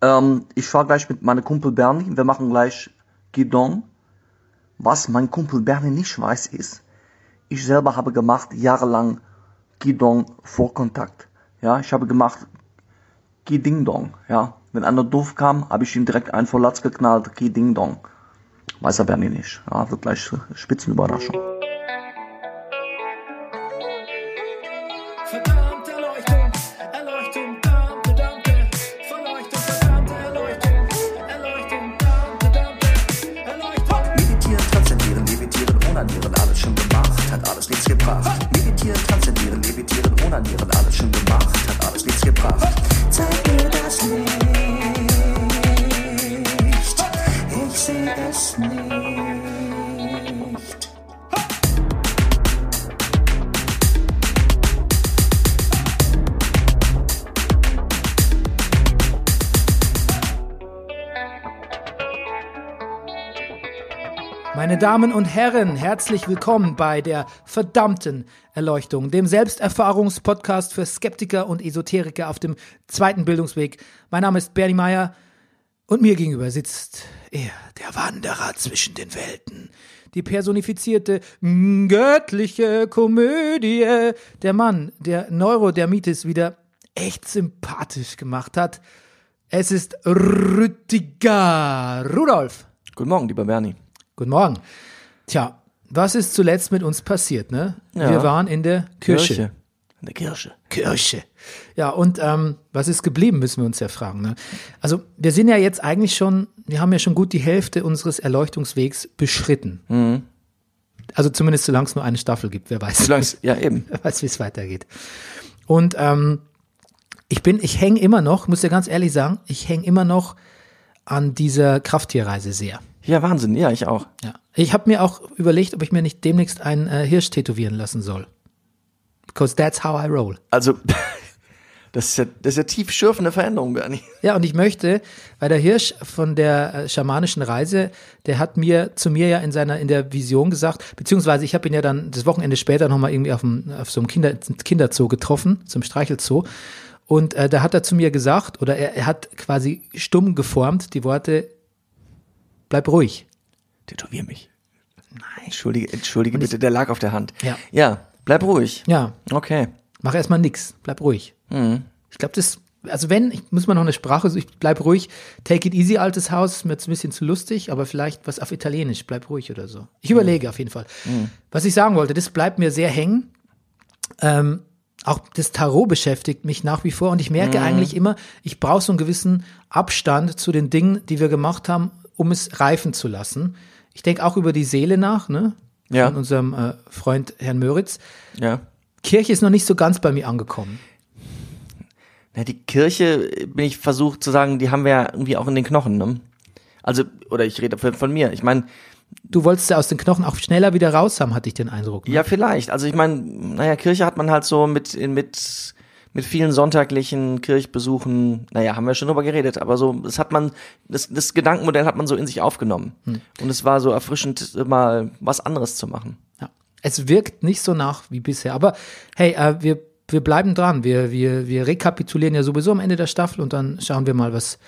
Ähm, ich fahr gleich mit meinem Kumpel Bernie. Wir machen gleich Guidon. Was mein Kumpel Bernie nicht weiß ist, ich selber habe gemacht jahrelang Guidon Vorkontakt. Ja, ich habe gemacht Ding Dong. Ja, wenn einer doof kam, habe ich ihm direkt einen vor Latz geknallt. Ding Dong. Weiß er Bernie nicht. Ja, wird gleich Spitzenüberraschung. Onanieren, alles schon gemacht, hat alles nichts gebracht. Zeig mir das Licht, Meine Damen und Herren, herzlich willkommen bei der verdammten Erleuchtung, dem Selbsterfahrungspodcast für Skeptiker und Esoteriker auf dem zweiten Bildungsweg. Mein Name ist Bernie Meyer und mir gegenüber sitzt er, der Wanderer zwischen den Welten, die personifizierte göttliche Komödie, der Mann, der Neurodermitis wieder echt sympathisch gemacht hat. Es ist Rüdiger Rudolf. Guten Morgen, lieber Bernie. Guten Morgen. Tja, was ist zuletzt mit uns passiert, ne? Ja. Wir waren in der Kirche. In der Kirche. Kirche. Ja, und ähm, was ist geblieben, müssen wir uns ja fragen. Ne? Also wir sind ja jetzt eigentlich schon, wir haben ja schon gut die Hälfte unseres Erleuchtungswegs beschritten. Mhm. Also zumindest solange es nur eine Staffel gibt, wer weiß. Solang's, ja, eben. Wer weiß, wie es weitergeht. Und ähm, ich bin, ich hänge immer noch, muss ja ganz ehrlich sagen, ich hänge immer noch an dieser Krafttierreise sehr. Ja, Wahnsinn. Ja, ich auch. Ja. Ich habe mir auch überlegt, ob ich mir nicht demnächst einen äh, Hirsch tätowieren lassen soll. Because that's how I roll. Also, das ist ja, das ist ja tief schürfende Veränderung, Bernie. Ja, und ich möchte, weil der Hirsch von der äh, schamanischen Reise, der hat mir zu mir ja in seiner in der Vision gesagt, beziehungsweise ich habe ihn ja dann das Wochenende später nochmal irgendwie auf, dem, auf so einem Kinder, Kinderzoo getroffen, zum Streichelzoo. Und äh, da hat er zu mir gesagt, oder er, er hat quasi stumm geformt die Worte, bleib ruhig. Tätowier mich. Nein. Entschuldige, entschuldige bitte, der lag auf der Hand. Ja. Ja, bleib ruhig. Ja, Okay. mach erstmal nix, bleib ruhig. Ich glaube, das, also wenn, ich muss mal noch eine Sprache, so ich bleib ruhig, take it easy, altes Haus, ist mir jetzt ein bisschen zu lustig, aber vielleicht was auf Italienisch, bleib ruhig oder so. Ich überlege auf jeden Fall. Was ich sagen wollte, das bleibt mir sehr hängen. Ähm, auch das Tarot beschäftigt mich nach wie vor und ich merke eigentlich immer, ich brauche so einen gewissen Abstand zu den Dingen, die wir gemacht haben, um es reifen zu lassen. Ich denke auch über die Seele nach, ne? Ja. Von unserem äh, Freund Herrn Möritz. Ja. Kirche ist noch nicht so ganz bei mir angekommen. Na, die Kirche, äh, bin ich versucht zu sagen, die haben wir ja irgendwie auch in den Knochen, ne? Also, oder ich rede von, von mir. Ich meine, Du wolltest ja aus den Knochen auch schneller wieder raus haben, hatte ich den Eindruck. Ne? ja, vielleicht. Also ich meine, naja, Kirche hat man halt so mit, mit, mit vielen sonntaglichen Kirchbesuchen, naja, haben wir schon drüber geredet, aber so, das hat man, das, das Gedankenmodell hat man so in sich aufgenommen. Und es war so erfrischend, mal was anderes zu machen. Ja. Es wirkt nicht so nach wie bisher. Aber hey, äh, wir, wir bleiben dran. Wir, wir, wir rekapitulieren ja sowieso am Ende der Staffel und dann schauen wir mal, was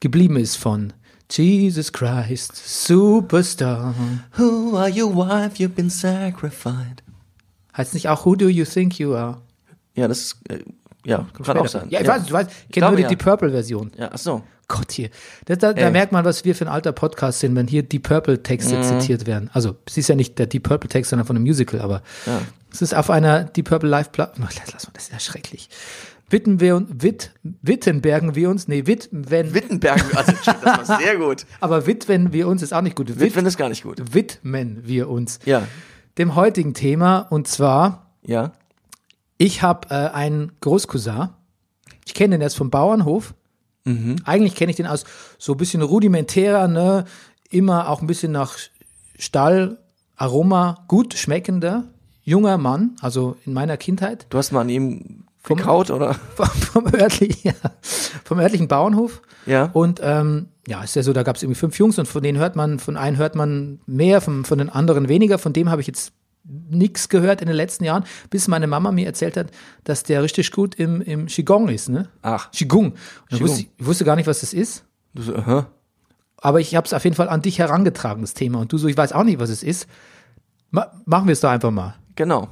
geblieben ist von Jesus Christ, Superstar. Who are your wife, you've been sacrificed. Heißt nicht auch Who do you think you are? Ja, das, äh, ja, kann auch sein. Ja, ich weiß, du weißt, ich kenne nur die ja. Deep Purple-Version. Ja, ach so. Gott hier. Da, da, da merkt man, was wir für ein alter Podcast sind, wenn hier Deep Purple-Texte Mhm. zitiert werden. Also, es ist ja nicht der Deep Purple-Text, sondern von einem Musical, aber es ist auf einer Deep Purple Live-Platte. Lass mal, das ist ja schrecklich. Witten wir uns, Witt, Wittenbergen wir uns, nee, Witwen, Wittenberg, also das war sehr gut. aber Witwen wir uns ist auch nicht gut. Wit, Witwen ist gar nicht gut. widmen wir uns Ja, dem heutigen Thema und zwar ja. Ich habe äh, einen Großcousin. Ich kenne den erst vom Bauernhof. Eigentlich kenne ich den aus so ein bisschen rudimentärer, ne, immer auch ein bisschen nach Stall, Aroma, gut schmeckender, junger Mann, also in meiner Kindheit, Du hast mal an ihm gekaut, oder? vom, vom, örtlichen, ja, vom örtlichen Bauernhof. Ja. Und ähm, ja, ist ja so, da gab es irgendwie fünf Jungs und von denen hört man, von einem hört man mehr, von, von den anderen weniger. Von dem habe ich jetzt nichts gehört in den letzten Jahren, bis meine Mama mir erzählt hat, dass der richtig gut im, im Qigong ist, ne? Ach. Qigong. Qigong. wusste, ich wusste gar nicht, was das ist. Du so, aha. Aber ich habe es auf jeden Fall an dich herangetragen, das Thema. Und du so, ich weiß auch nicht, was es ist. Ma machen wir es doch einfach mal. Genau.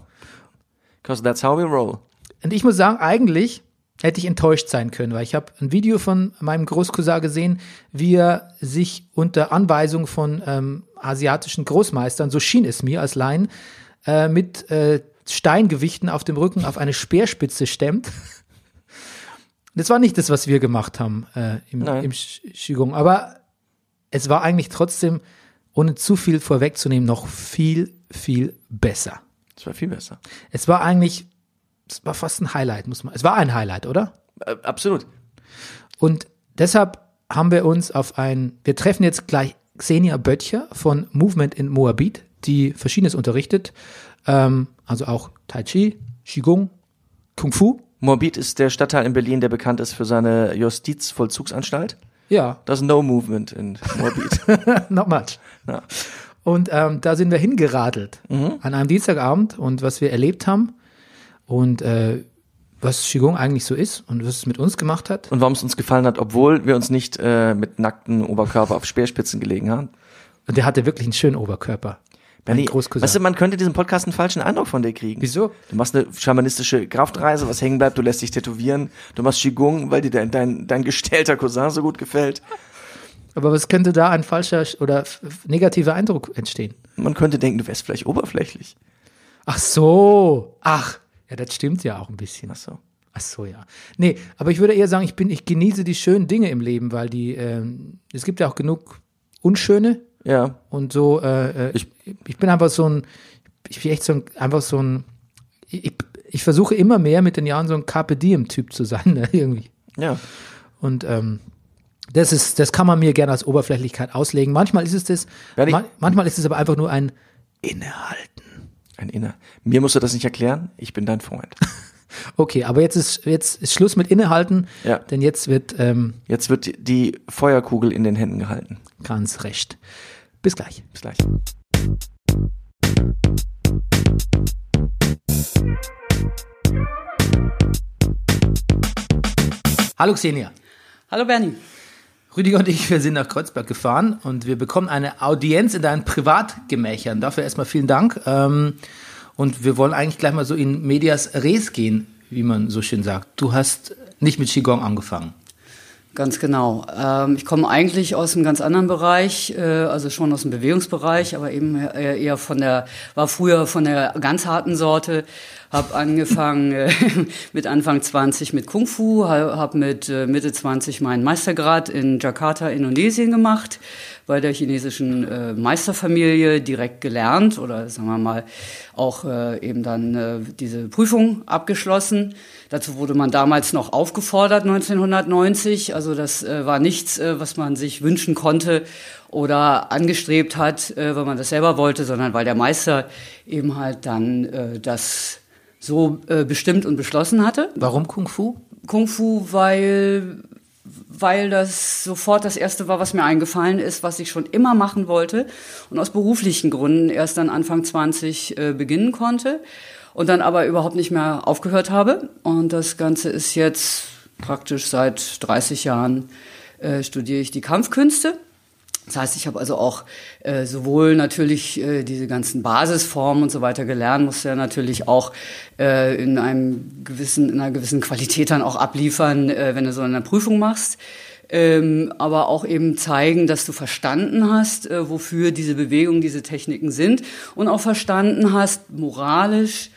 Because that's how we roll. Und ich muss sagen, eigentlich hätte ich enttäuscht sein können, weil ich habe ein Video von meinem Großcousin gesehen, wie er sich unter Anweisung von ähm, asiatischen Großmeistern, so schien es mir als Laien, äh, mit äh, Steingewichten auf dem Rücken auf eine Speerspitze stemmt. Das war nicht das, was wir gemacht haben äh, im, Nein. im Qigong, aber es war eigentlich trotzdem, ohne zu viel vorwegzunehmen, noch viel, viel besser. Das war viel besser. Es war eigentlich, es war fast ein Highlight, muss man. Es war ein Highlight, oder? Äh, absolut. Und deshalb haben wir uns auf ein, wir treffen jetzt gleich Xenia Böttcher von Movement in Moabit, die Verschiedenes unterrichtet, ähm, also auch Tai Chi, Qigong, Kung Fu. Moabit ist der Stadtteil in Berlin, der bekannt ist für seine Justizvollzugsanstalt. Ja, Das ist No Movement in Moabit. not much. ja. Und ähm, da sind wir hingeradelt an einem Dienstagabend und was wir erlebt haben und äh, was Qigong eigentlich so ist und was es mit uns gemacht hat. Und warum es uns gefallen hat, obwohl wir uns nicht äh, mit nackten Oberkörper auf Speerspitzen gelegen haben. Und der hatte wirklich einen schönen Oberkörper. Benny, Großcousin. weißt du, man könnte diesen Podcast einen falschen Eindruck von dir kriegen. Wieso? Du machst eine schamanistische Kraftreise, was hängen bleibt, du lässt dich tätowieren, du machst Qigong, weil dir dein, dein, dein gestellter Cousin so gut gefällt. Aber was könnte da ein falscher oder negativer Eindruck entstehen? Man könnte denken, du wärst vielleicht oberflächlich. Ach so. Ach, ja, das stimmt ja auch ein bisschen. Ach so. Ach so, ja. Nee, aber ich würde eher sagen, ich bin, ich genieße die schönen Dinge im Leben, weil die, ähm, es gibt ja auch genug unschöne Ja, und so, äh, äh, ich, ich bin einfach so ein, ich bin echt so ein, einfach so ein, ich, ich versuche immer mehr mit den Jahren so ein Carpe Diem-Typ zu sein, ne, irgendwie. ja. Und ähm, das ist, das kann man mir gerne als Oberflächlichkeit auslegen. Manchmal ist es das, man, manchmal ist es aber einfach nur ein Innehalten. Ein Inner. Mir musst du das nicht erklären, ich bin dein Freund. Okay, aber jetzt ist jetzt ist Schluss mit Innehalten, Ja. denn jetzt wird ähm, Jetzt wird die Feuerkugel in den Händen gehalten. ganz recht. Bis gleich. Bis gleich. Hallo Xenia. Hallo Bernie. Rüdiger und ich, wir sind nach Kreuzberg gefahren und wir bekommen eine Audienz in deinen Privatgemächern. Dafür erstmal vielen Dank. Ähm, und wir wollen eigentlich gleich mal so in medias res gehen, wie man so schön sagt. Du hast nicht mit Qigong angefangen. Ganz genau. Ähm, ich komme eigentlich aus einem ganz anderen Bereich, äh, also schon aus dem Bewegungsbereich, aber eben äh, eher von der, war früher von der ganz harten Sorte, habe angefangen äh, mit Anfang 20 mit Kung Fu, habe mit äh, Mitte 20 meinen Meistergrad in Jakarta, Indonesien gemacht, bei der chinesischen Meisterfamilie direkt gelernt oder sagen wir mal auch eben dann diese Prüfung abgeschlossen. Dazu wurde man damals noch aufgefordert 1990, also das äh, war nichts, äh, was man sich wünschen konnte oder angestrebt hat, äh, weil man das selber wollte, sondern weil der Meister eben halt dann äh, das so äh, bestimmt und beschlossen hatte. Warum Kung Fu? Kung Fu, weil, weil das sofort das erste war, was mir eingefallen ist, was ich schon immer machen wollte und aus beruflichen Gründen erst dann Anfang 20 äh, beginnen konnte und dann aber überhaupt nicht mehr aufgehört habe. Und das Ganze ist jetzt praktisch seit 30 Jahren äh, studiere ich die Kampfkünste. Das heißt, ich habe also auch äh, sowohl natürlich äh, diese ganzen Basisformen und so weiter gelernt, musste ja natürlich auch äh, in einem gewissen, in einer gewissen Qualität dann auch abliefern, äh, wenn du so eine Prüfung machst. Ähm, aber auch eben zeigen, dass du verstanden hast, äh, wofür diese Bewegungen, diese Techniken sind und auch verstanden hast, moralisch,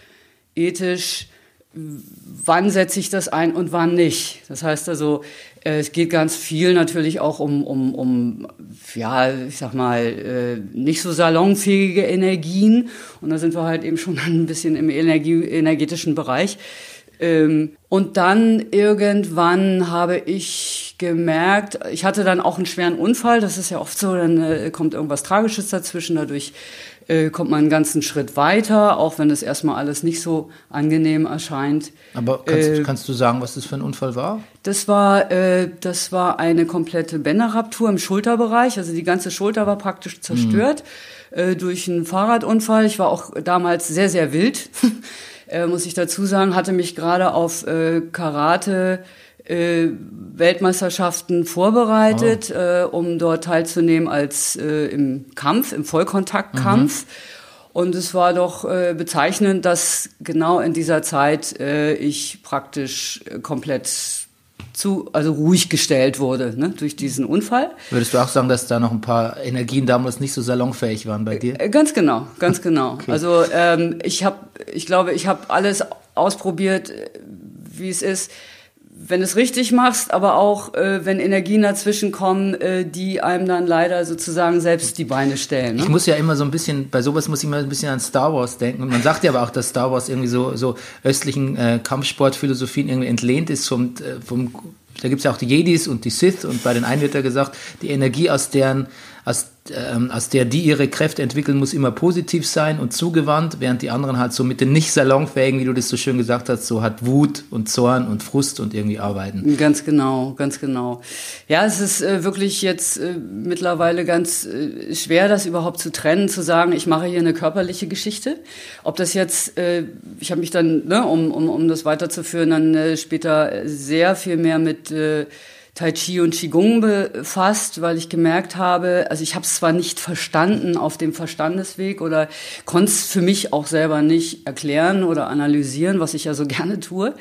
ethisch, wann setze ich das ein und wann nicht. Das heißt also, äh, es geht ganz viel natürlich auch um, um, um ja, ich sag mal, äh, nicht so salonfähige Energien. Und da sind wir halt eben schon ein bisschen im Energie, energetischen Bereich. Ähm, und dann irgendwann habe ich gemerkt, ich hatte dann auch einen schweren Unfall, das ist ja oft so, dann äh, kommt irgendwas Tragisches dazwischen, dadurch äh, kommt man einen ganzen Schritt weiter, auch wenn es erstmal alles nicht so angenehm erscheint. Aber kannst, Äh, kannst du sagen, was das für ein Unfall war? Das war, äh, das war eine komplette Bänderraptur im Schulterbereich. Also die ganze Schulter war praktisch zerstört äh, durch einen Fahrradunfall. Ich war auch damals sehr, sehr wild, äh, muss ich dazu sagen. Hatte mich gerade auf äh, Karate äh, Weltmeisterschaften vorbereitet, äh, um dort teilzunehmen als äh, im Kampf, im Vollkontaktkampf. Und es war doch äh, bezeichnend, dass genau in dieser Zeit äh, ich praktisch äh, komplett zu, also ruhig gestellt wurde ne, durch diesen Unfall. Würdest du auch sagen, dass da noch ein paar Energien damals nicht so salonfähig waren bei dir? Äh, Ganz genau, ganz genau. Also ähm, ich habe, ich glaube, ich habe alles ausprobiert, wie es ist, wenn du es richtig machst, aber auch äh, wenn Energien dazwischen kommen, äh, die einem dann leider sozusagen selbst die Beine stellen. Ne? Ich muss ja immer so ein bisschen, bei sowas muss ich immer ein bisschen an Star Wars denken. Und man sagt ja aber auch, dass Star Wars irgendwie so, so östlichen äh, Kampfsportphilosophien irgendwie entlehnt ist vom, äh, vom da gibt's ja auch die Jedis und die Sith und bei den einen wird ja gesagt, die Energie aus deren, aus, ähm, aus der die ihre Kräfte entwickeln, muss immer positiv sein und zugewandt, während die anderen halt so mit den nicht salonfähigen, wie du das so schön gesagt hast, so hat Wut und Zorn und Frust und irgendwie arbeiten. Ganz genau, ganz genau. Ja, es ist äh, wirklich jetzt äh, mittlerweile ganz äh, schwer, das überhaupt zu trennen, zu sagen, ich mache hier eine körperliche Geschichte. Ob das jetzt, äh, ich habe mich dann, ne, um, um, um das weiterzuführen, dann äh, später sehr viel mehr mit äh, Tai Chi und Qigong befasst, weil ich gemerkt habe, also ich habe es zwar nicht verstanden auf dem Verstandesweg oder konnte es für mich auch selber nicht erklären oder analysieren, was ich ja so gerne tue,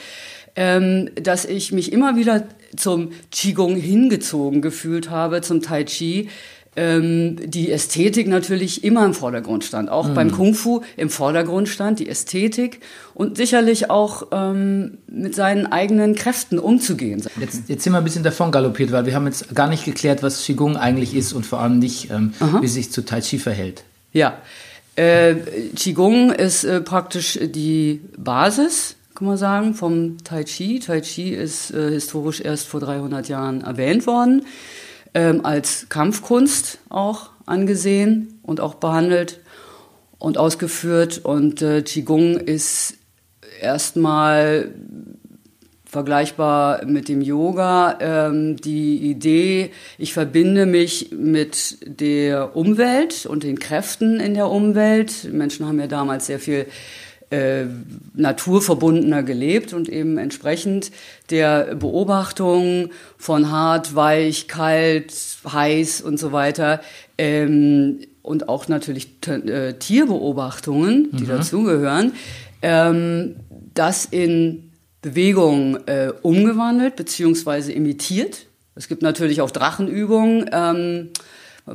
ähm, dass ich mich immer wieder zum Qigong hingezogen gefühlt habe, zum Tai Chi, ähm, die Ästhetik natürlich immer im Vordergrund stand. Auch beim Kung Fu im Vordergrund stand die Ästhetik und sicherlich auch ähm, mit seinen eigenen Kräften umzugehen. Jetzt, jetzt sind wir ein bisschen davon galoppiert, weil wir haben jetzt gar nicht geklärt, was Qigong eigentlich ist und vor allem nicht, ähm, wie es sich zu Tai Chi verhält. Ja, äh, Qigong ist äh, praktisch die Basis, kann man sagen, vom Tai Chi. Tai Chi ist äh, historisch erst vor 300 Jahren erwähnt worden, ähm, als Kampfkunst auch angesehen und auch behandelt und ausgeführt. Und äh, Qigong ist erstmal vergleichbar mit dem Yoga. Ähm, die Idee, ich verbinde mich mit der Umwelt und den Kräften in der Umwelt. Menschen haben ja damals sehr viel äh, naturverbundener gelebt und eben entsprechend der Beobachtung von hart, weich, kalt, heiß und so weiter ähm, und auch natürlich äh, Tierbeobachtungen, die dazugehören, ähm, das in Bewegung äh, umgewandelt beziehungsweise imitiert. Es gibt natürlich auch Drachenübungen. Ähm,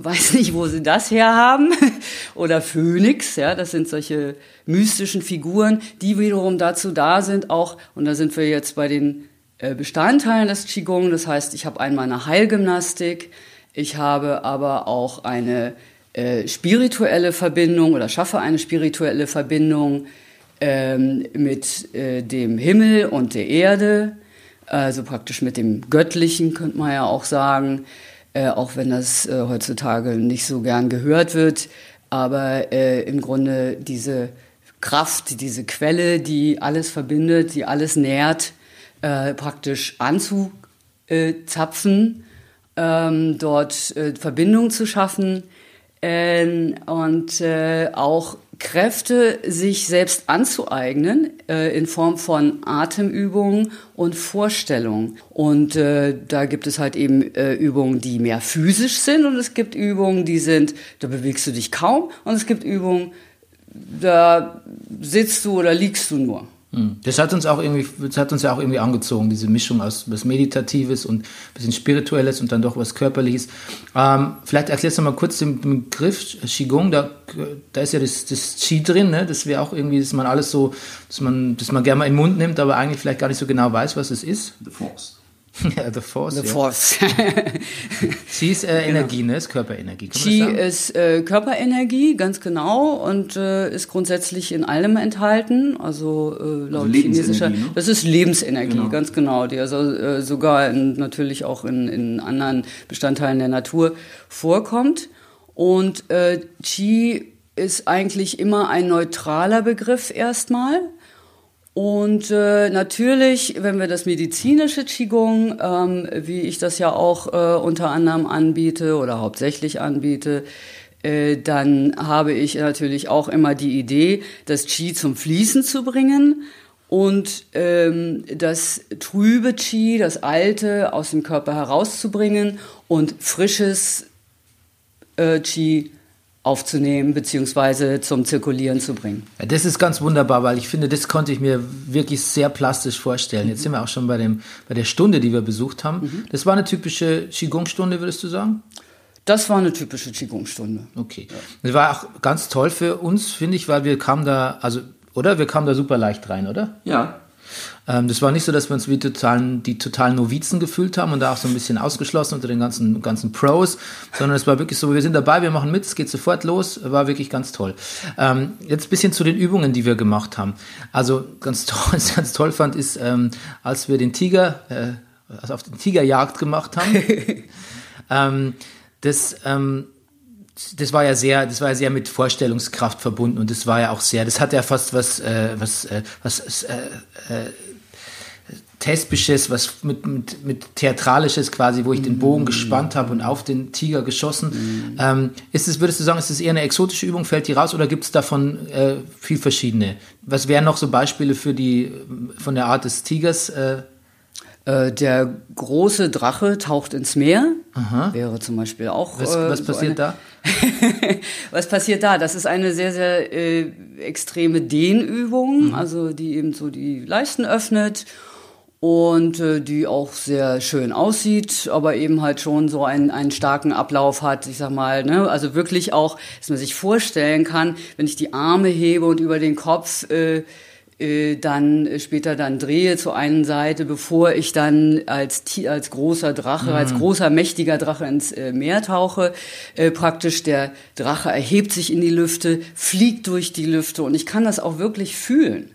weiß nicht, wo sie das herhaben. Oder Phönix, ja, das sind solche mystischen Figuren, die wiederum dazu da sind, auch, und da sind wir jetzt bei den äh, Bestandteilen des Qigong. Das heißt, ich habe einmal eine Heilgymnastik, ich habe aber auch eine äh, spirituelle Verbindung oder schaffe eine spirituelle Verbindung ähm, mit äh, dem Himmel und der Erde, also praktisch mit dem Göttlichen, könnte man ja auch sagen, äh, auch wenn das äh, heutzutage nicht so gern gehört wird. Aber äh, im Grunde diese Kraft, diese Quelle, die alles verbindet, die alles nährt, äh, praktisch anzuzapfen, ähm, dort äh, Verbindung zu schaffen ähm, und äh, auch Kräfte sich selbst anzueignen äh, in Form von Atemübungen und Vorstellungen. Und äh, da gibt es halt eben äh, Übungen, die mehr physisch sind und es gibt Übungen, die sind, da bewegst du dich kaum und es gibt Übungen, da sitzt du oder liegst du nur. Hm. Das hat uns auch irgendwie, das hat uns ja auch irgendwie angezogen, diese Mischung aus was Meditatives und ein bisschen Spirituelles und dann doch was Körperliches. Ähm, vielleicht erklärst du mal kurz den Begriff Qigong, da, da ist ja das, das Qi drin, ne? das wäre auch irgendwie, dass man alles so, dass man, dass man gerne mal in den Mund nimmt, aber eigentlich vielleicht gar nicht so genau weiß, was es ist. The Force. Ja, The Force. The ja. Force. Qi ist äh, Energie, ne? Ist Körperenergie. Qi ist äh, Körperenergie, ganz genau, und äh, ist grundsätzlich in allem enthalten. Also äh, laut chinesischer, Lebensenergie, ne? das ist Lebensenergie, ganz genau, die also äh, sogar in, natürlich auch in, in anderen Bestandteilen der Natur vorkommt. Und äh, Qi ist eigentlich immer ein neutraler Begriff erstmal. Und äh, natürlich, wenn wir das medizinische Qigong, ähm, wie ich das ja auch äh, unter anderem anbiete oder hauptsächlich anbiete, äh, dann habe ich natürlich auch immer die Idee, das Qi zum Fließen zu bringen und ähm, das trübe Qi, das alte, aus dem Körper herauszubringen und frisches äh, Qi aufzunehmen beziehungsweise zum Zirkulieren zu bringen. Ja, das ist ganz wunderbar, weil ich finde, das konnte ich mir wirklich sehr plastisch vorstellen. Jetzt sind wir auch schon bei, dem, bei der Stunde, die wir besucht haben. Das war eine typische Qigong-Stunde, würdest du sagen? Das war eine typische Qigong-Stunde. Okay. Das war auch ganz toll für uns, finde ich, weil wir kamen da, also, oder? Wir kamen da super leicht rein, oder? Ja. Ähm, das war nicht so, dass wir uns wie totalen, die totalen Novizen gefühlt haben und da auch so ein bisschen ausgeschlossen unter den ganzen, ganzen Pros, sondern es war wirklich so, wir sind dabei, wir machen mit, es geht sofort los, war wirklich ganz toll. Ähm, jetzt ein bisschen zu den Übungen, die wir gemacht haben. Also ganz toll, was ich ganz toll fand, ist, ähm, als wir den Tiger, äh, also auf den Tigerjagd gemacht haben, ähm, das, ähm, das war ja sehr, das war ja sehr mit Vorstellungskraft verbunden und das war ja auch sehr, das hat ja fast was, äh, was, äh, was äh, äh, Thespisches, was mit, mit, mit Theatralisches quasi, wo ich den Bogen gespannt habe und auf den Tiger geschossen. Ähm, ist es, würdest du sagen, ist es eher eine exotische Übung, fällt die raus oder gibt es davon äh, viel verschiedene? Was wären noch so Beispiele für die von der Art des Tigers? Äh, Äh, der große Drache taucht ins Meer. Wäre zum Beispiel auch. was, äh, was so passiert eine, da? Was passiert da? Das ist eine sehr, sehr äh, extreme Dehnübung, Mhm. also die eben so die Leisten öffnet und äh, die auch sehr schön aussieht, aber eben halt schon so einen, einen starken Ablauf hat, ich sag mal, ne? also wirklich auch, dass man sich vorstellen kann, wenn ich die Arme hebe und über den Kopf äh, äh, dann später dann drehe zur einen Seite, bevor ich dann als, als großer Drache, als großer, mächtiger Drache ins äh, Meer tauche. Äh, praktisch der Drache erhebt sich in die Lüfte, fliegt durch die Lüfte und ich kann das auch wirklich fühlen.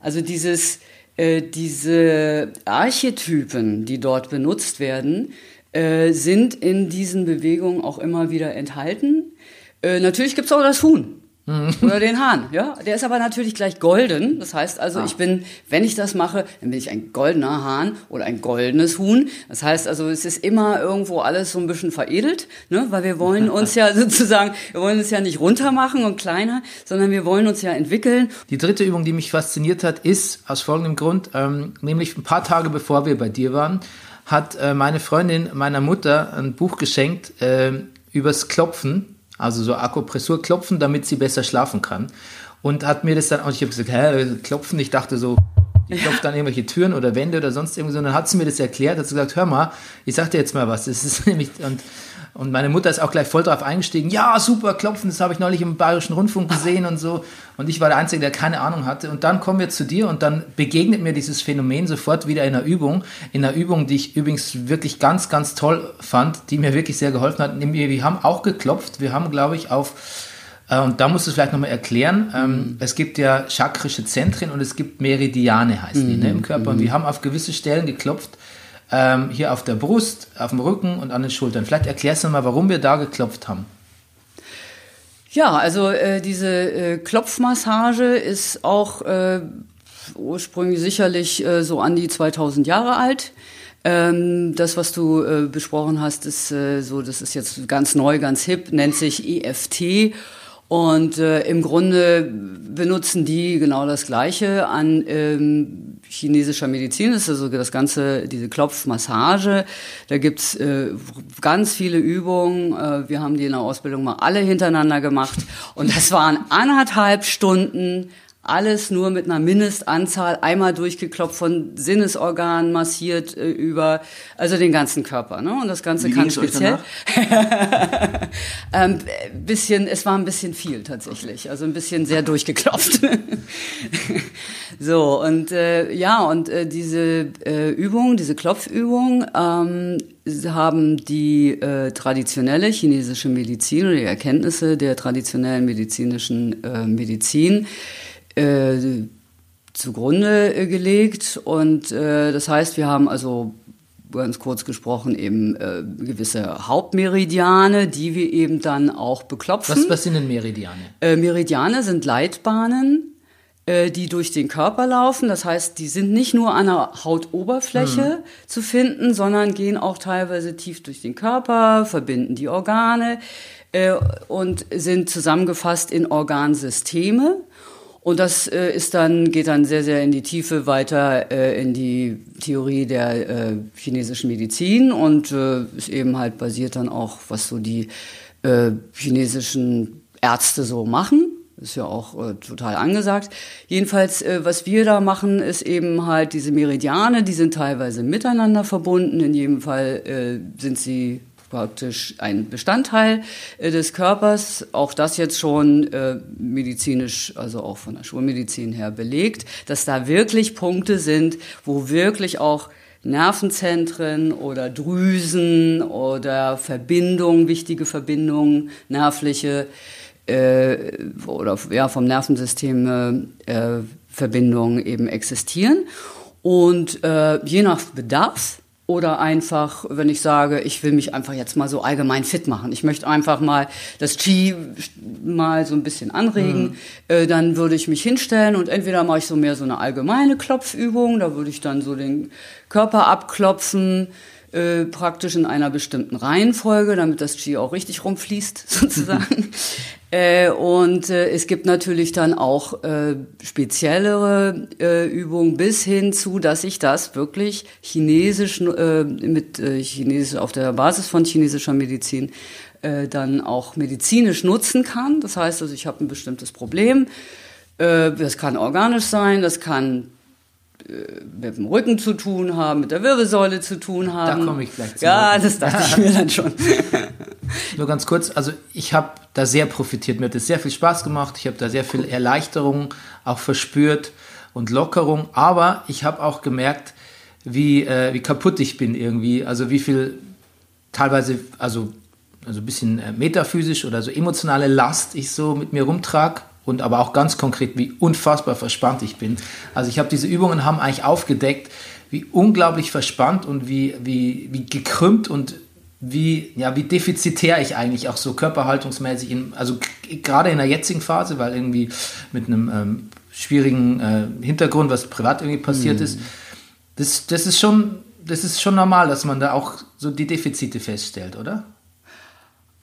Also dieses, diese Archetypen, die dort benutzt werden, äh, sind in diesen Bewegungen auch immer wieder enthalten. Äh, natürlich gibt's auch das Huhn. Oder den Hahn, ja. Der ist aber natürlich gleich golden. Das heißt also, ich bin, wenn ich das mache, dann bin ich ein goldener Hahn oder ein goldenes Huhn. Das heißt also, es ist immer irgendwo alles so ein bisschen veredelt, ne? weil wir wollen uns ja sozusagen, wir wollen uns ja nicht runtermachen und kleiner, sondern wir wollen uns ja entwickeln. Die dritte Übung, die mich fasziniert hat, ist aus folgendem Grund, ähm, nämlich ein paar Tage bevor wir bei dir waren, hat äh, meine Freundin meiner Mutter ein Buch geschenkt äh, übers Klopfen, also so Akupressur klopfen, damit sie besser schlafen kann. Und hat mir das dann auch, ich habe gesagt, hä, klopfen, ich dachte so, ich klopfe dann irgendwelche Türen oder Wände oder sonst irgendwie so. Und dann hat sie mir das erklärt, hat sie gesagt, hör mal, ich sag dir jetzt mal was. Das ist nämlich, und, und meine Mutter ist auch gleich voll drauf eingestiegen. Ja, super, klopfen, das habe ich neulich im Bayerischen Rundfunk gesehen und so. Und ich war der Einzige, der keine Ahnung hatte. Und dann kommen wir zu dir und dann begegnet mir dieses Phänomen sofort wieder in einer Übung. In einer Übung, die ich übrigens wirklich ganz, ganz toll fand, die mir wirklich sehr geholfen hat. Nämlich, Wir haben auch geklopft. Wir haben, glaube ich, auf äh, Und da musst du es vielleicht nochmal erklären. Ähm, es gibt ja chakrische Zentren und es gibt Meridiane, heißen die, ne, im Körper. Und wir haben auf gewisse Stellen geklopft. Ähm, hier auf der Brust, auf dem Rücken und an den Schultern. Vielleicht erklärst du mal, warum wir da geklopft haben. Ja, also äh, diese äh, Klopfmassage ist auch äh, ursprünglich sicherlich äh, so an die 2000 Jahre alt. Ähm, das, was du äh, besprochen hast, ist äh, so, das ist jetzt ganz neu, ganz hip, nennt sich EFT. Und äh, im Grunde benutzen die genau das Gleiche an ähm, chinesischer Medizin. Ist also das ganze, diese Klopfmassage. Da gibt's äh, ganz viele Übungen. Äh, wir haben die in der Ausbildung mal alle hintereinander gemacht. Und das waren anderthalb Stunden alles nur mit einer Mindestanzahl einmal durchgeklopft von Sinnesorganen massiert äh, über also den ganzen Körper ne? Und das ganze Wie kann speziell ähm, bisschen es war ein bisschen viel tatsächlich also ein bisschen sehr durchgeklopft. So und äh, ja und äh, diese äh, Übung diese Klopfübung ähm, haben die äh, traditionelle chinesische Medizin oder die Erkenntnisse der traditionellen medizinischen äh, Medizin äh, zugrunde äh, gelegt. Und äh, das heißt, wir haben also ganz kurz gesprochen eben äh, gewisse Hauptmeridiane, die wir eben dann auch beklopfen. Was, was sind denn Meridiane? Äh, Meridiane sind Leitbahnen, äh, die durch den Körper laufen. Das heißt, die sind nicht nur an der Hautoberfläche zu finden, sondern gehen auch teilweise tief durch den Körper, verbinden die Organe äh, und sind zusammengefasst in Organsysteme. Und das äh, ist dann, geht dann sehr, sehr in die Tiefe weiter äh, in die Theorie der äh, chinesischen Medizin und äh, ist eben halt basiert dann auch, was so die äh, chinesischen Ärzte so machen. Ist ja auch äh, total angesagt. Jedenfalls, was wir da machen, ist eben halt diese Meridiane, die sind teilweise miteinander verbunden. In jedem Fall sind sie praktisch ein Bestandteil äh, des Körpers. Auch das jetzt schon äh, medizinisch, also auch von der Schulmedizin her belegt, dass da wirklich Punkte sind, wo wirklich auch Nervenzentren oder Drüsen oder Verbindungen, wichtige Verbindungen, nervliche äh, oder ja vom Nervensystem äh, Verbindungen eben existieren. Und äh, je nach Bedarf oder einfach, wenn ich sage, ich will mich einfach jetzt mal so allgemein fit machen. Ich möchte einfach mal das Qi mal so ein bisschen anregen. Mhm. Äh, dann würde ich mich hinstellen und entweder mache ich so mehr so eine allgemeine Klopfübung, da würde ich dann so den Körper abklopfen, äh, praktisch in einer bestimmten Reihenfolge, damit das Qi auch richtig rumfließt, sozusagen. Äh, und äh, es gibt natürlich dann auch äh, speziellere äh, Übungen bis hin zu, dass ich das wirklich chinesisch äh, mit chinesisch auf der Basis von chinesischer Medizin dann auch medizinisch nutzen kann. Das heißt also, ich habe ein bestimmtes Problem. Das kann organisch sein, das kann mit dem Rücken zu tun haben, mit der Wirbelsäule zu tun haben. komme ich gleich zu. Ja, das dachte ich mir dann schon. Nur ganz kurz, also ich habe da sehr profitiert. Mir hat es sehr viel Spaß gemacht. Ich habe da sehr viel Erleichterung auch verspürt und Lockerung. Aber ich habe auch gemerkt, wie, äh, wie kaputt ich bin irgendwie. Also wie viel teilweise, also, also ein bisschen äh, metaphysisch oder so emotionale Last ich so mit mir rumtrag. Und aber auch ganz konkret, wie unfassbar verspannt ich bin. Also ich habe diese Übungen haben eigentlich aufgedeckt, wie unglaublich verspannt und wie, wie, wie gekrümmt und wie, ja, wie defizitär ich eigentlich auch so körperhaltungsmäßig, in, also gerade in der jetzigen Phase, weil irgendwie mit einem ähm, schwierigen äh, Hintergrund, was privat irgendwie passiert ist, das, das ist schon, das ist schon normal, dass man da auch so die Defizite feststellt, oder?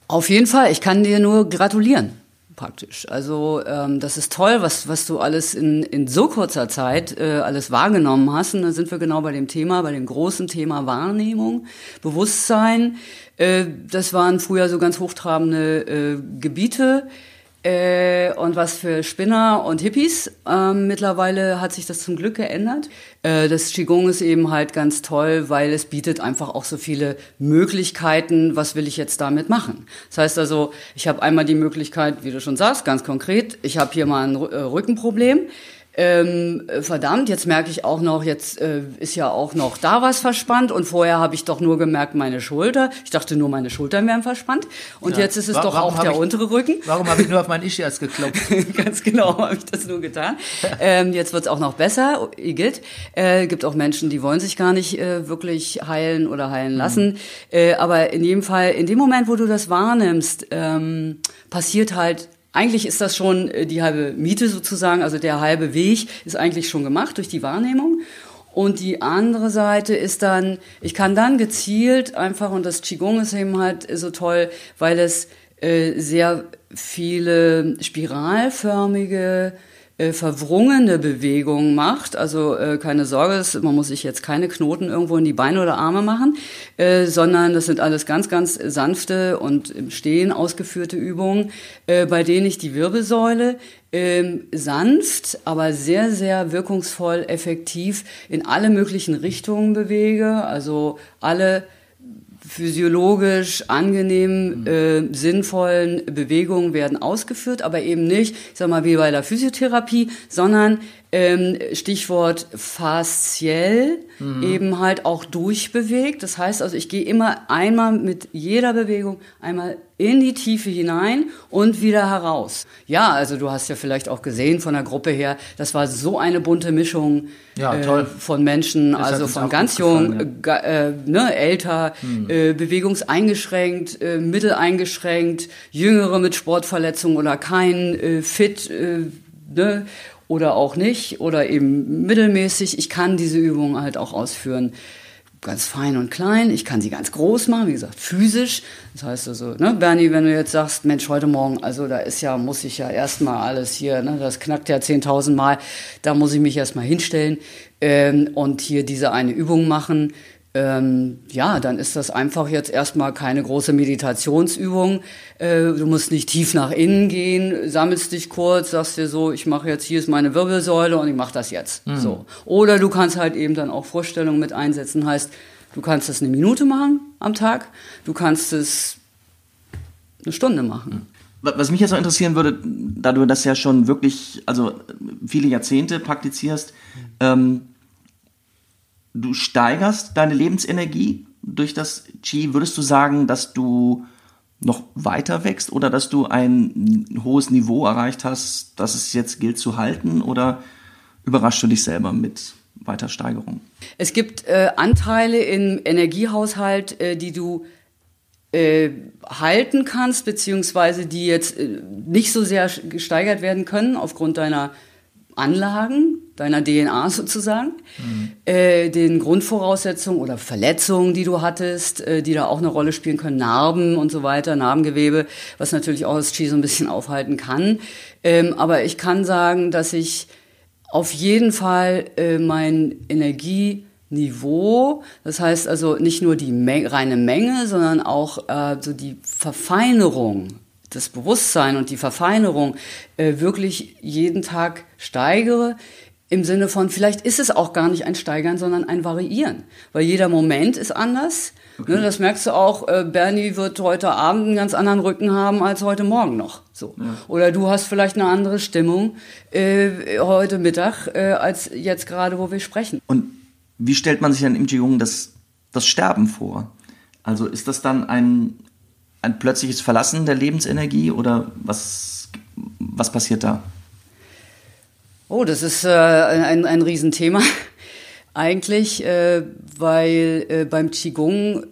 Auf jeden Fall, ich kann dir nur gratulieren, praktisch. Also ähm, das ist toll, was, was du alles in, in so kurzer Zeit äh, alles wahrgenommen hast. Und da sind wir genau bei dem Thema, bei dem großen Thema Wahrnehmung, Bewusstsein. Äh, das waren früher so ganz hochtrabende äh, Gebiete. Äh, und was für Spinner und Hippies. Ähm, mittlerweile hat sich das zum Glück geändert. Äh, das Qigong ist eben halt ganz toll, weil es bietet einfach auch so viele Möglichkeiten, was will ich jetzt damit machen. Das heißt also, ich habe einmal die Möglichkeit, wie du schon sagst, ganz konkret, ich habe hier mal ein Rü- äh, Rückenproblem. Ähm, äh, verdammt, jetzt merke ich auch noch, jetzt äh, ist ja auch noch da was verspannt und vorher habe ich doch nur gemerkt, meine Schulter. Ich dachte nur, meine Schultern wären verspannt und Ja. jetzt ist es Wa- doch warum auch der ich- untere Rücken. Warum habe ich nur auf meinen Ischias geklopft? Ganz genau habe ich das nur getan. Ähm, jetzt wird's auch noch besser, Igitt. Äh, gibt auch Menschen, die wollen sich gar nicht äh, wirklich heilen oder heilen lassen. Äh, aber in jedem Fall, in dem Moment, wo du das wahrnimmst, ähm, passiert halt eigentlich ist das schon äh, die halbe Miete sozusagen, also der halbe Weg ist eigentlich schon gemacht durch die Wahrnehmung. Und die andere Seite ist dann, ich kann dann gezielt einfach, und das Qigong ist eben halt so toll, weil es äh, sehr viele spiralförmige äh, verwrungene Bewegungen macht. Also äh, keine Sorge, man muss sich jetzt keine Knoten irgendwo in die Beine oder Arme machen, äh, sondern das sind alles ganz, ganz sanfte und im Stehen ausgeführte Übungen, äh, bei denen ich die Wirbelsäule ähm, sanft, aber sehr, sehr wirkungsvoll, effektiv in alle möglichen Richtungen bewege. Also alle physiologisch angenehmen, äh, sinnvollen Bewegungen werden ausgeführt, aber eben nicht, ich sag mal, wie bei der Physiotherapie, sondern ähm, Stichwort fasziell, eben halt auch durchbewegt. Das heißt also, ich gehe immer einmal mit jeder Bewegung einmal in die Tiefe hinein und wieder heraus. Ja, also du hast ja vielleicht auch gesehen von der Gruppe her, das war so eine bunte Mischung Ja. Äh, von Menschen, Das also von ganz jung, ga- äh, ne, älter, äh, bewegungseingeschränkt, äh, mitteleingeschränkt, Jüngere mit Sportverletzungen oder kein, äh, fit, äh, ne, oder auch nicht, oder eben mittelmäßig. Ich kann diese Übungen halt auch ausführen. Ganz fein und klein. Ich kann sie ganz groß machen, wie gesagt, physisch. Das heißt also, ne, Bernie, wenn du jetzt sagst, Mensch, heute Morgen, also da ist ja, muss ich ja erstmal alles hier, ne, das knackt ja 10.000 Mal, da muss ich mich erstmal hinstellen ähm, und hier diese eine Übung machen. Ähm, ja, dann ist das einfach jetzt erstmal keine große Meditationsübung. Äh, du musst nicht tief nach innen gehen, sammelst dich kurz, sagst dir so, ich mache jetzt, hier ist meine Wirbelsäule und ich mache das jetzt. So. Oder du kannst halt eben dann auch Vorstellungen mit einsetzen, heißt, du kannst das eine Minute machen am Tag, du kannst es eine Stunde machen. Wa- Was mich jetzt noch interessieren würde, da du das ja schon wirklich, also viele Jahrzehnte praktizierst, ähm, du steigerst deine Lebensenergie durch das Qi. Würdest du sagen, dass du noch weiter wächst oder dass du ein hohes Niveau erreicht hast, dass es jetzt gilt zu halten oder überraschst du dich selber mit weiter Steigerung? Es gibt äh, Anteile im Energiehaushalt, äh, die du äh, halten kannst, beziehungsweise die jetzt äh, nicht so sehr gesteigert werden können aufgrund deiner Anlagen, deiner DNA sozusagen, äh, den Grundvoraussetzungen oder Verletzungen, die du hattest, äh, die da auch eine Rolle spielen können, Narben und so weiter, Narbengewebe, was natürlich auch das Qi so ein bisschen aufhalten kann. Ähm, aber ich kann sagen, dass ich auf jeden Fall äh, mein Energieniveau, das heißt also nicht nur die Me reine Menge, sondern auch äh, so die Verfeinerung, das Bewusstsein und die Verfeinerung äh, wirklich jeden Tag steigere. Im Sinne von, vielleicht ist es auch gar nicht ein Steigern, sondern ein Variieren. Weil jeder Moment ist anders. Ne, das merkst du auch, äh, Bernie wird heute Abend einen ganz anderen Rücken haben als heute Morgen noch. So. Oder du hast vielleicht eine andere Stimmung äh, heute Mittag äh, als jetzt gerade, wo wir sprechen. Und wie stellt man sich dann im Qigong das, das Sterben vor? Also ist das dann ein, ein plötzliches Verlassen der Lebensenergie oder was, was passiert da? Oh, das ist äh, ein, ein Riesenthema eigentlich, äh, weil äh, beim Qigong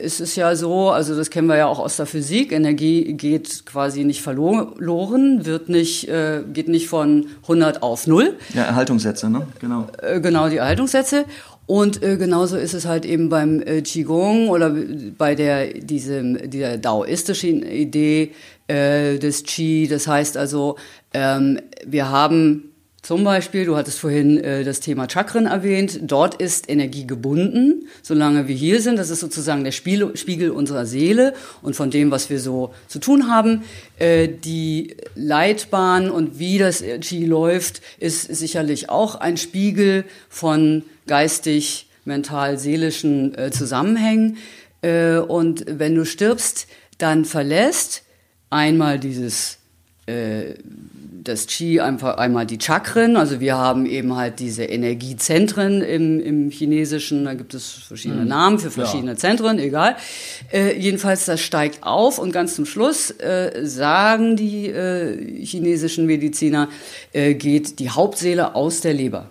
ist es ja so, also das kennen wir ja auch aus der Physik, Energie geht quasi nicht verloren, wird nicht, äh, geht nicht von 100 auf 0, Ja, Erhaltungssätze, ne? Genau. äh, genau die Erhaltungssätze. Und äh, genauso ist es halt eben beim äh, Qigong oder bei der diesem dieser daoistischen Idee äh, des Qi. Das heißt also, ähm, wir haben zum Beispiel, du hattest vorhin äh, das Thema Chakren erwähnt, dort ist Energie gebunden, solange wir hier sind. Das ist sozusagen der Spiegel, Spiegel unserer Seele und von dem, was wir so zu tun haben. Äh, die Leitbahn und wie das Qi läuft, ist sicherlich auch ein Spiegel von geistig, mental, seelischen äh, Zusammenhängen. Äh, und wenn du stirbst, dann verlässt einmal dieses äh, das Qi einfach einmal die Chakren, also wir haben eben halt diese Energiezentren im, im Chinesischen, da gibt es verschiedene Namen für verschiedene Zentren, egal. Äh, jedenfalls, das steigt auf und ganz zum Schluss äh, sagen die äh, chinesischen Mediziner, äh, geht die Hauptseele aus der Leber.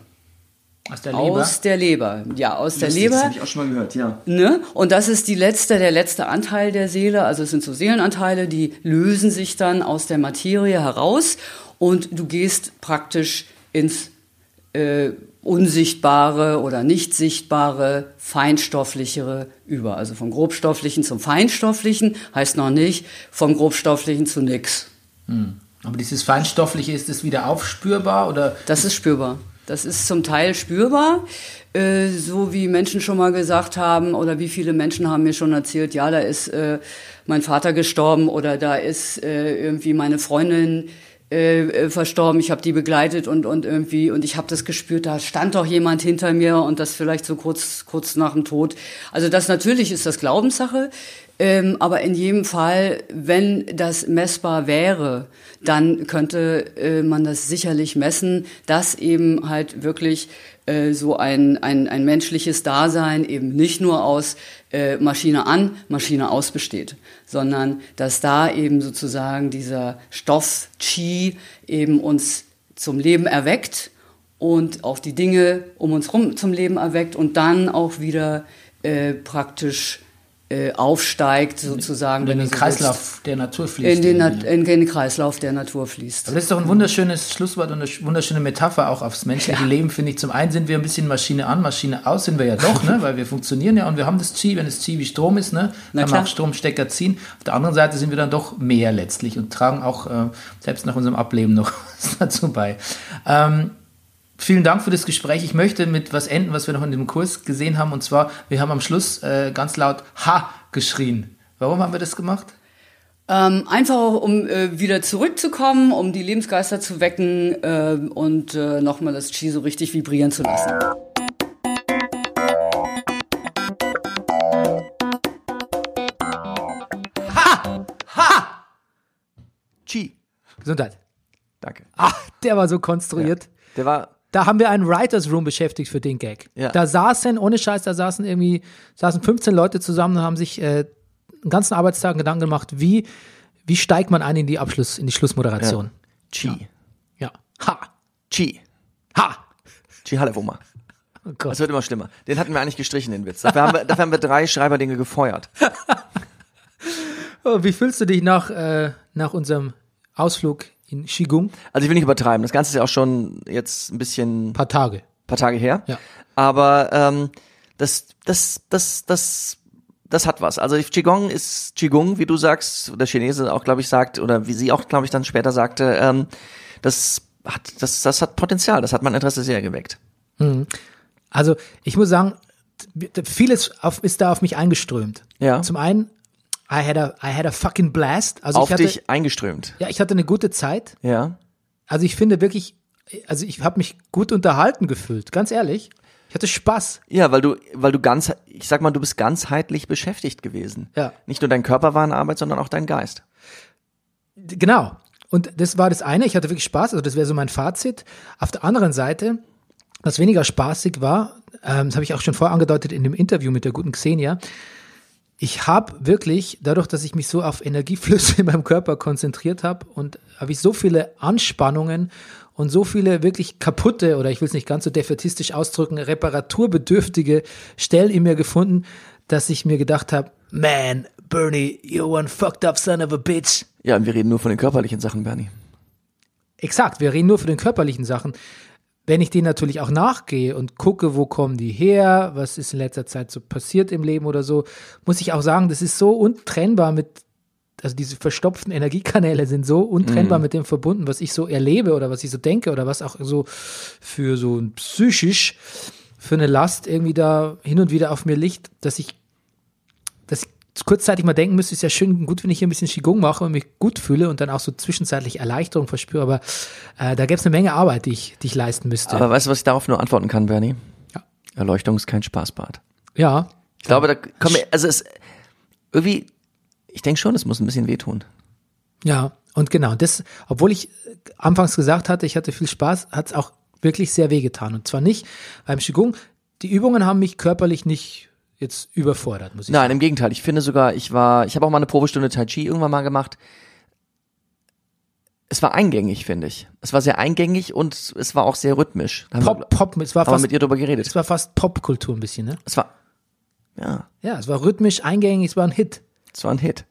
Aus der Leber. Aus der Leber, ja, aus der Lustig, Leber. Das habe ich auch schon mal gehört, ja. Ne? Und das ist die letzte, der letzte Anteil der Seele. Also es sind so Seelenanteile, die lösen sich dann aus der Materie heraus und du gehst praktisch ins äh, unsichtbare oder nicht sichtbare, feinstofflichere über. Also vom grobstofflichen zum feinstofflichen heißt noch nicht vom grobstofflichen zu nix. Aber dieses Feinstoffliche, ist das wieder aufspürbar oder? Das ist spürbar. Das ist zum Teil spürbar, äh, so wie Menschen schon mal gesagt haben oder wie viele Menschen haben mir schon erzählt, ja, da ist äh, mein Vater gestorben oder da ist äh, irgendwie meine Freundin äh, äh, verstorben, ich habe die begleitet und und irgendwie und ich habe das gespürt, da stand doch jemand hinter mir und das vielleicht so kurz kurz nach dem Tod. Also das natürlich ist das Glaubenssache, ähm, aber in jedem Fall, wenn das messbar wäre, dann könnte äh, man das sicherlich messen, dass eben halt wirklich äh, so ein, ein, ein menschliches Dasein eben nicht nur aus äh, Maschine an, Maschine aus besteht, sondern dass da eben sozusagen dieser Stoff Qi eben uns zum Leben erweckt und auch die Dinge um uns herum zum Leben erweckt und dann auch wieder äh, praktisch äh, aufsteigt sozusagen. In wenn den so Kreislauf der Natur willst, fließt. in den, ne? in den Kreislauf der Natur fließt. Das ist doch ein wunderschönes Schlusswort und eine wunderschöne Metapher auch aufs menschliche Leben, finde ich. Zum einen sind wir ein bisschen Maschine an, Maschine aus sind wir ja doch, ne? weil wir funktionieren ja und wir haben das Qi, wenn das Qi wie Strom ist, ne? Na kann man auch Stromstecker ziehen. Auf der anderen Seite sind wir dann doch mehr letztlich und tragen auch äh, selbst nach unserem Ableben noch was dazu bei. Ähm, Vielen Dank für das Gespräch. Ich möchte mit was enden, was wir noch in dem Kurs gesehen haben. Und zwar, wir haben am Schluss äh, ganz laut Ha geschrien. Warum haben wir das gemacht? Ähm, einfach auch, um äh, wieder zurückzukommen, um die Lebensgeister zu wecken äh, und äh, nochmal das Qi so richtig vibrieren zu lassen. Chi. Gesundheit. Danke. Ah, der war so konstruiert. Der war, Da haben wir einen Writers Room beschäftigt für den Gag. Ja. Da saßen, ohne Scheiß, da saßen irgendwie, saßen 15 Leute zusammen und haben sich äh, einen ganzen Arbeitstag Gedanken gemacht, wie, wie steigt man ein in die Abschluss, in die Schlussmoderation. Chi. Ja. Ha. Chi. Ha. Chi Hallewummer. Oh Gott. Das wird immer schlimmer. Den hatten wir eigentlich gestrichen, den Witz. Dafür haben wir, dafür haben wir drei Schreiberdinge gefeuert. Oh, wie fühlst du dich nach, äh, nach unserem Ausflug in Qigong? Also ich will nicht übertreiben. Das Ganze ist ja auch schon jetzt ein bisschen Ein paar Tage. paar Tage her. Ja. Aber ähm, das, das, das, das, das hat was. Also Qigong ist Qigong, wie du sagst, der Chinese auch, glaube ich, sagt, oder wie sie auch, glaube ich, dann später sagte, ähm, das hat, das, das hat Potenzial, das hat mein Interesse sehr geweckt. Also ich muss sagen, vieles auf, ist da auf mich eingeströmt. Ja. Zum einen, I had a, I had a fucking blast. Also Auf ich hatte, dich eingeströmt. ja, ich hatte eine gute Zeit. Ja. Also ich finde wirklich, also ich habe mich gut unterhalten gefühlt, ganz ehrlich. Ich hatte Spaß. Ja, weil du, weil du ganz, ich sag mal, du bist ganzheitlich beschäftigt gewesen. Ja. Nicht nur dein Körper war in Arbeit, sondern auch dein Geist. Genau. Und das war das eine, ich hatte wirklich Spaß, also das wäre so mein Fazit. Auf der anderen Seite, was weniger spaßig war, ähm, das habe ich auch schon vorher angedeutet in dem Interview mit der guten Xenia, ich habe wirklich, dadurch, dass ich mich so auf Energieflüsse in meinem Körper konzentriert habe und habe ich so viele Anspannungen und so viele wirklich kaputte oder ich will es nicht ganz so defetistisch ausdrücken, reparaturbedürftige Stellen in mir gefunden, dass ich mir gedacht habe, man, Bernie, you one fucked up son of a bitch. Ja, und wir reden nur von den körperlichen Sachen, Bernie. Exakt, wir reden nur von den körperlichen Sachen. Wenn ich denen natürlich auch nachgehe und gucke, wo kommen die her, was ist in letzter Zeit so passiert im Leben oder so, muss ich auch sagen, das ist so untrennbar mit, also diese verstopften Energiekanäle sind so untrennbar mit dem verbunden, was ich so erlebe oder was ich so denke oder was auch so für so psychisch für eine Last irgendwie da hin und wieder auf mir liegt, dass ich, dass ich kurzzeitig mal denken müsste, ist ja schön gut, wenn ich hier ein bisschen Qigong mache und mich gut fühle und dann auch so zwischenzeitlich Erleichterung verspüre, aber äh, da gäbe es eine Menge Arbeit, die ich, die ich leisten müsste. Aber weißt du, was ich darauf nur antworten kann, Bernie? Ja. Erleuchtung ist kein Spaßbad. ja, Ich glaube, da kommen wir, also es, irgendwie, ich denke schon, es muss ein bisschen wehtun. ja, und genau, das, obwohl ich anfangs gesagt hatte, ich hatte viel Spaß, hat es auch wirklich sehr wehgetan. Und zwar nicht beim Qigong, die Übungen haben mich körperlich nicht jetzt überfordert, muss ich Nein, im Gegenteil. Ich finde sogar, ich war, ich habe auch mal eine Probestunde Tai Chi irgendwann mal gemacht. Es war eingängig, finde ich. Es war sehr eingängig und es war auch sehr rhythmisch. Da haben wir, Pop, Pop, es war haben fast, mit ihr drüber geredet. es war fast Popkultur ein bisschen, ne? Es war, ja, Ja, es war rhythmisch, eingängig, es war ein Hit. es war ein Hit.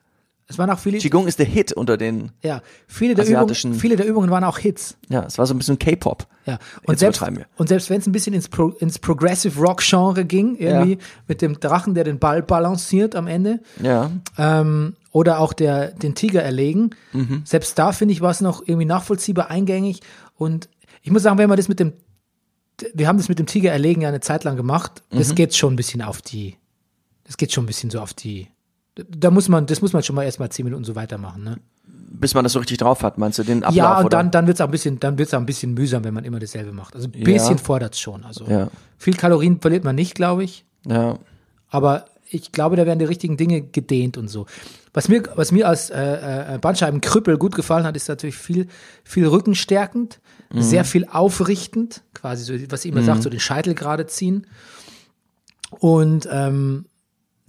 Es waren auch viele, Qigong ist der Hit unter den, ja, viele der, Übungen, asiatischen- viele der Übungen waren auch Hits. ja, es war so ein bisschen K-Pop. Ja, Jetzt und selbst, übertreiben wir. und selbst wenn es ein bisschen ins, Pro, ins Progressive Rock Genre ging, irgendwie Ja. mit dem Drachen, der den Ball balanciert am Ende, Ja, ähm, oder auch der, den Tiger erlegen, Mhm. selbst da finde ich, war es noch irgendwie nachvollziehbar eingängig. Und ich muss sagen, wenn man das mit dem, wir haben das mit dem Tiger erlegen ja eine Zeit lang gemacht, Mhm. das geht schon ein bisschen auf die, das geht schon ein bisschen so auf die, da muss man, das muss man schon mal erstmal zehn Minuten so weitermachen, ne? bis man das so richtig drauf hat, meinst du, den Ablauf? Ja, und oder? dann, dann wird es auch ein bisschen, dann wird's auch ein bisschen mühsam, wenn man immer dasselbe macht. Also ein bisschen Ja. fordert es schon. Also Ja. viel Kalorien verliert man nicht, glaube ich. Ja, Aber ich glaube, da werden die richtigen Dinge gedehnt und so. Was mir, was mir als äh, äh, Bandscheibenkrüppel gut gefallen hat, ist natürlich viel, viel rückenstärkend, sehr viel aufrichtend, quasi so, was sie immer sagt, so den Scheitel gerade ziehen. Und ähm,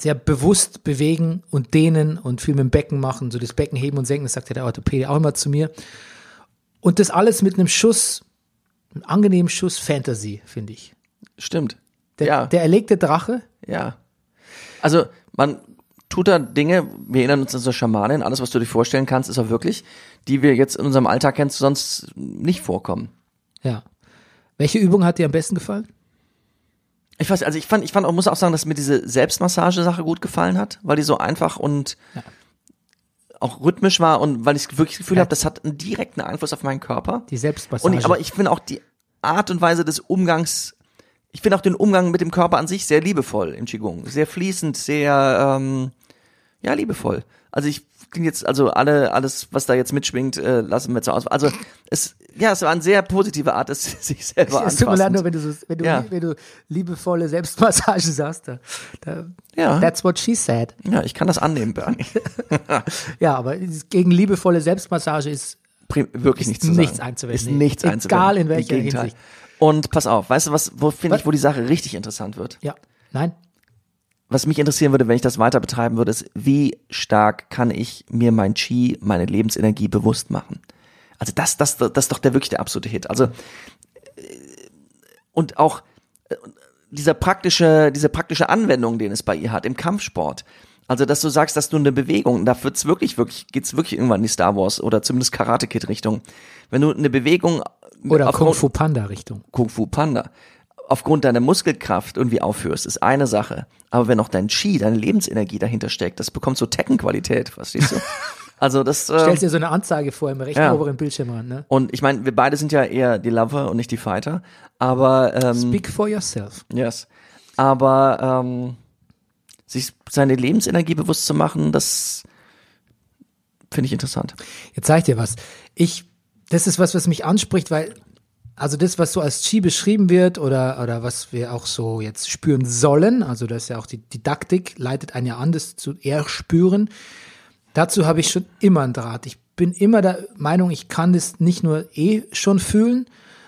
sehr bewusst bewegen und dehnen und viel mit dem Becken machen, so das Becken heben und senken, das sagt ja der Orthopäde auch immer zu mir. Und das alles mit einem Schuss, einem angenehmen Schuss Fantasy, finde ich. stimmt. Der, ja, der erlegte Drache, ja. Also, man tut da Dinge, wir erinnern uns an so Schamanin, alles, was du dir vorstellen kannst, ist auch wirklich, die wir jetzt in unserem Alltag kennst, sonst nicht vorkommen. Ja. Welche Übung hat dir am besten gefallen? Ich weiß, also ich fand, ich fand auch, muss auch sagen, dass mir diese Selbstmassage-Sache gut gefallen hat, weil die so einfach und auch rhythmisch war und weil ich wirklich das Gefühl Ja. habe, das hat einen direkten Einfluss auf meinen Körper. Die Selbstmassage. Und ich, aber ich finde auch die Art und Weise des Umgangs, ich finde auch den Umgang mit dem Körper an sich sehr liebevoll im Qigong. Sehr fließend, sehr, ähm, ja, liebevoll. Also ich klingt jetzt, also alle, alles, was da jetzt mitschwingt, äh, lassen wir zu aus. Also es, ja, es war eine sehr positive Art, es sich selber es tut mir leid, nur wenn du, so, wenn, du, Ja. wenn du liebevolle Selbstmassage sagst. Da, da, Ja. That's what she said. Ja, ich kann das annehmen, Bernie. Ja, aber gegen liebevolle Selbstmassage ist Prim- wirklich Ist nichts zu sagen. nichts einzuwenden. Ist nichts Egal einzuwenden. in welcher Im Gegenteil. Hinsicht. Und pass auf, weißt du was, wo finde ich, wo die Sache richtig interessant wird? ja, nein, Was mich interessieren würde, wenn ich das weiter betreiben würde, ist, wie stark kann ich mir mein Qi, meine Lebensenergie bewusst machen? Also das, das, das ist doch der wirklich der absolute Hit. Also, äh, und auch äh, dieser praktische, diese praktische Anwendung, den es bei ihr hat im Kampfsport. Also, dass du sagst, dass du eine Bewegung, da wird's wirklich, wirklich, geht's wirklich irgendwann in die Star Wars oder zumindest Karate Kid Richtung. Wenn du eine Bewegung oder Kung Fu Panda Richtung. Kung Fu Panda aufgrund deiner Muskelkraft irgendwie aufführst, ist eine Sache. Aber wenn auch dein Qi, deine Lebensenergie dahinter steckt, das bekommt so Tekken-Qualität, verstehst du? Also das äh, Stellst dir so eine Anzeige vor im rechten ja. oberen Bildschirmrand, ne? und ich meine, wir beide sind ja eher die Lover und nicht die Fighter, aber ähm, Speak for yourself. yes, aber ähm, sich seine Lebensenergie bewusst zu machen, das finde ich interessant. Jetzt ich dir was. Ich, das ist was, was mich anspricht, weil, also das, was so als Qi beschrieben wird oder, oder was wir auch so jetzt spüren sollen, also das ist ja auch die Didaktik, leitet einen ja an, das zu erspüren. Dazu habe ich schon immer einen Draht. Ich bin immer der Meinung, ich kann das nicht nur eh schon fühlen,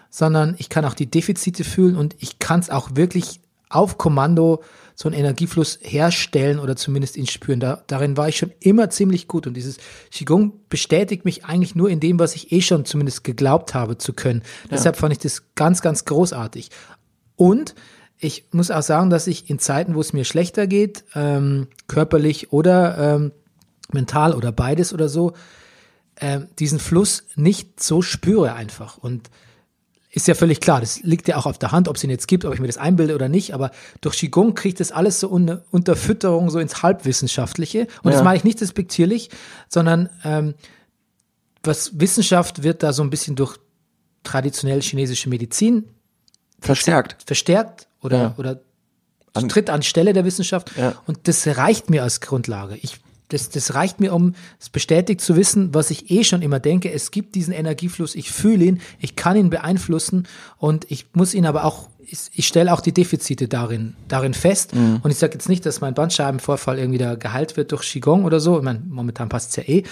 sondern ich kann auch die Defizite fühlen und ich kann es auch wirklich auf Kommando so einen Energiefluss herstellen oder zumindest ihn spüren. Da, darin war ich schon immer ziemlich gut und dieses Qigong bestätigt mich eigentlich nur in dem, was ich eh schon zumindest geglaubt habe zu können. Deshalb fand ich das ganz, ganz großartig. Und ich muss auch sagen, dass ich in Zeiten, wo es mir schlechter geht, ähm, körperlich oder ähm, mental oder beides oder so, ähm, diesen Fluss nicht so spüre einfach. Und ist ja völlig klar, das liegt ja auch auf der Hand, ob es ihn jetzt gibt, ob ich mir das einbilde oder nicht, aber durch Qigong kriegt das alles so un unter Fütterung so ins Halbwissenschaftliche. Und das Ja. meine ich nicht despektierlich, sondern ähm, was Wissenschaft wird da so ein bisschen durch traditionell chinesische Medizin Verstärkt. verstärkt oder, Ja. oder An- tritt anstelle der Wissenschaft. Ja. Und das reicht mir als Grundlage. Ich, das, das reicht mir, um es bestätigt zu wissen, was ich eh schon immer denke. Es gibt diesen Energiefluss, ich fühle ihn, ich kann ihn beeinflussen und ich muss ihn aber auch, ich, ich stelle auch die Defizite darin, darin fest. Mhm. Und ich sage jetzt nicht, dass mein Bandscheibenvorfall irgendwie da geheilt wird durch Qigong oder so. Ich meine, momentan passt es ja eh.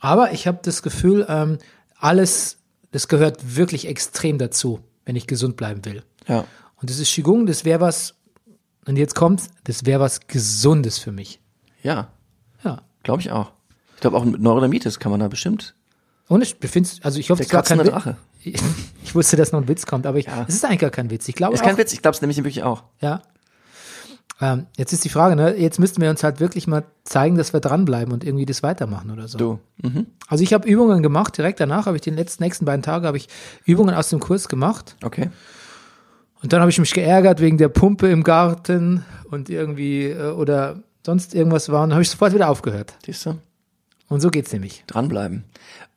Aber ich habe das Gefühl, ähm, alles, das gehört wirklich extrem dazu, wenn ich gesund bleiben will. Ja. Und das ist Qigong, das wäre was, und jetzt kommt's, das wäre was Gesundes für mich. Ja, Ja. glaube ich auch. Ich glaube auch mit Neurodermitis kann man da bestimmt. Und ich befinde also ich hoffe, es war kein kratzende Witz. Drache. Ich wusste, dass noch ein Witz kommt, aber ich, Ja. es ist eigentlich gar kein Witz. Ich glaube Ist auch, kein Witz, ich glaube es nämlich wirklich auch. ja. Ähm, jetzt ist die Frage, ne? Jetzt müssten wir uns halt wirklich mal zeigen, dass wir dranbleiben und irgendwie das weitermachen oder so. Du. Mhm. Also ich habe Übungen gemacht, direkt danach habe ich den letzten nächsten beiden Tage habe ich Übungen aus dem Kurs gemacht Okay. und dann habe ich mich geärgert wegen der Pumpe im Garten und irgendwie äh, oder sonst irgendwas war und habe ich sofort wieder aufgehört. Siehst du? Und so geht's nämlich. Dranbleiben.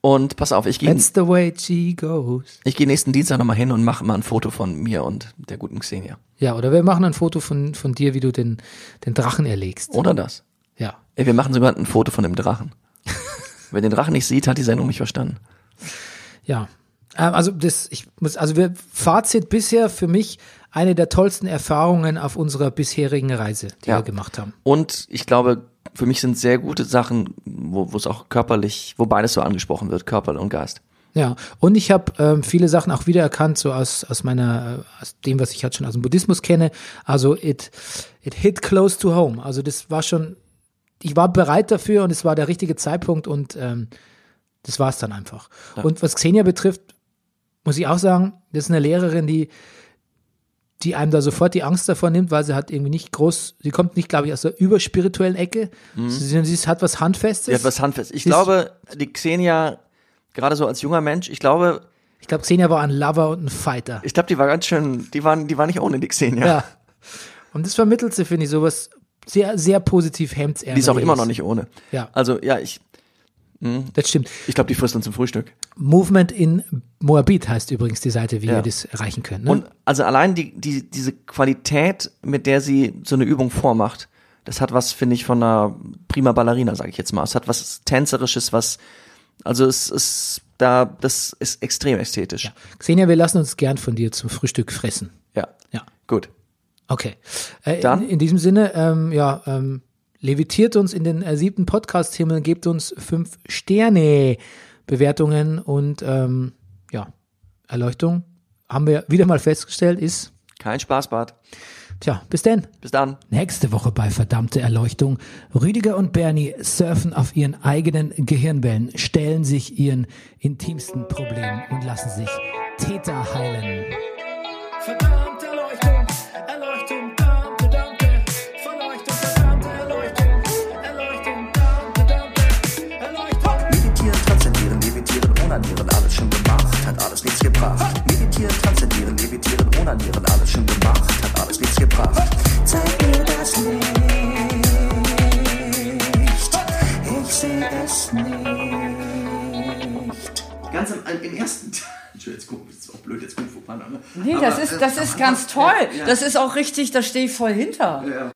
Und pass auf, ich gehe That's the way she goes. ich gehe nächsten Dienstag nochmal hin und mache mal ein Foto von mir und der guten Xenia. Ja, oder wir machen ein Foto von, von dir, wie du den, den Drachen erlegst. Oder das. Ja. Ey, wir machen sogar ein Foto von dem Drachen. Wer den Drachen nicht sieht, hat die Sendung nicht verstanden. Ja. Ähm, Also das, ich muss, also wir, Fazit bisher für mich eine der tollsten Erfahrungen auf unserer bisherigen Reise, die Ja. wir gemacht haben. Und ich glaube, für mich sind sehr gute Sachen, wo es auch körperlich, wo beides so angesprochen wird, Körper und Geist. Ja, und ich habe ähm, viele Sachen auch wiedererkannt, so aus, aus meiner, äh, aus dem, was ich halt schon aus dem Buddhismus kenne. Also it, it hit close to home. Also das war schon, ich war bereit dafür und es war der richtige Zeitpunkt und ähm, das war es dann einfach. Und was Xenia betrifft, muss ich auch sagen, das ist eine Lehrerin, die, die einem da sofort die Angst davor nimmt, weil sie hat irgendwie nicht groß, sie kommt nicht, glaube ich, aus der überspirituellen Ecke. Sie, sie hat was Handfestes. Sie hat was Handfest. Ich Sie glaube, die Xenia, gerade so als junger Mensch, ich glaube, ich glaube, Xenia war ein Lover und ein Fighter. ich glaube, die war ganz schön, die waren, die war nicht ohne die Xenia. Ja. Und das vermittelt sie, finde ich, sowas sehr, sehr positiv hemdsärmeliges. Die ist auch immer noch nicht ohne. Ja. Also, ja, ich, Das stimmt. ich glaube, die frisst uns zum Frühstück. Movement in Moabit heißt übrigens die Seite, wie Ja. ihr das erreichen könnt. Ne? Und also allein die, die, diese Qualität, mit der sie so eine Übung vormacht, das hat was, finde ich, von einer prima Ballerina, sage ich jetzt mal. Es hat was Tänzerisches, was, also es ist da, das ist extrem ästhetisch. Xenia, wir lassen uns gern von dir zum Frühstück fressen. Ja. Ja. Gut. Okay. Äh, Dann? In, in diesem Sinne, ähm, ja, ähm, levitiert uns in den äh, siebten Podcast-Himmel, gebt uns fünf Sterne Bewertungen und ähm, ja, Erleuchtung haben wir wieder mal festgestellt, ist, Kein Spaßbad. tja, bis denn. Bis dann. Nächste Woche bei Verdammte Erleuchtung. Rüdiger und Bernie surfen auf ihren eigenen Gehirnwellen, stellen sich ihren intimsten Problemen und lassen sich Täter heilen. Gebracht. Meditieren, transzendieren, levitieren, onanieren, alles schon gemacht, hat alles nichts gebracht. Zeig mir das Licht, ich sehe es nicht. Ganz am, im ersten Entschuldigung, jetzt guck, das ist auch blöd, jetzt Fu Panda. Ne? Nee, das ist, das ist ganz toll. Das ist auch richtig, da stehe ich voll hinter.